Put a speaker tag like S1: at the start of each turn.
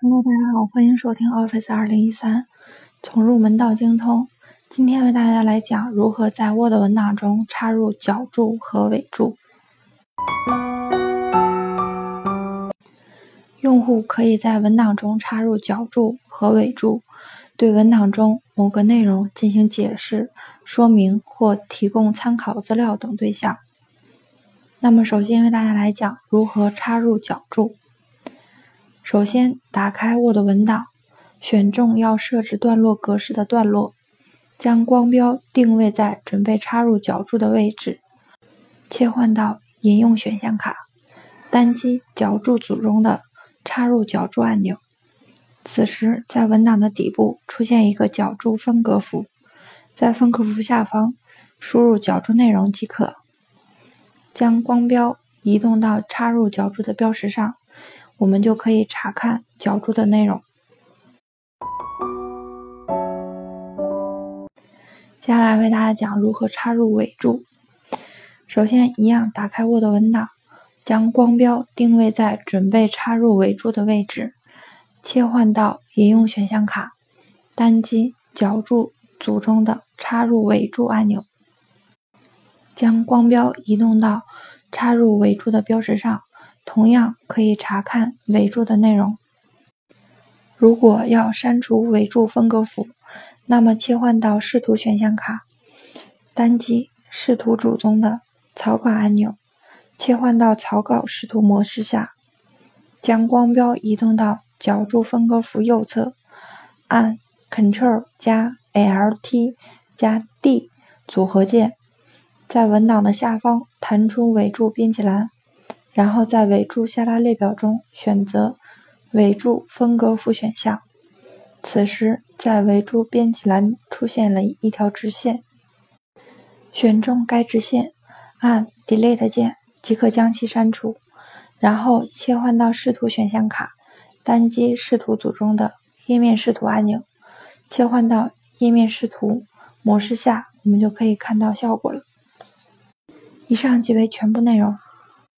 S1: Hello，大家好，欢迎收听 Office 二零一三，从入门到精通。今天为大家来讲如何在 Word 文档中插入脚注和尾注。用户可以在文档中插入脚注和尾注，对文档中某个内容进行解释、说明或提供参考资料等对象。那么，首先为大家来讲如何插入脚注。首先，打开 Word 文档，选中要设置段落格式的段落，将光标定位在准备插入脚注的位置，切换到引用选项卡，单击脚注组中的。插入脚注按钮。此时，在文档的底部出现一个脚注分隔符，在分隔符下方输入脚注内容即可。将光标移动到插入脚注的标识上，我们就可以查看脚注的内容。接下来为大家讲如何插入尾注。首先，一样打开 Word 文档。将光标定位在准备插入尾注的位置，切换到引用选项卡，单击脚注组中的插入尾注按钮，将光标移动到插入尾注的标识上，同样可以查看尾注的内容。如果要删除尾注分隔符，那么切换到视图选项卡，单击视图组中的草稿按钮。切换到草稿视图模式下，将光标移动到脚注分隔符右侧，按 Ctrl 加 Alt 加 D 组合键，在文档的下方弹出尾注编辑栏，然后在尾注下拉列表中选择尾注分割符选项。此时，在尾注编辑栏出现了一条直线，选中该直线，按 Delete 键。即可将其删除，然后切换到视图选项卡，单击视图组中的页面视图按钮，切换到页面视图模式下，我们就可以看到效果了。以上即为全部内容，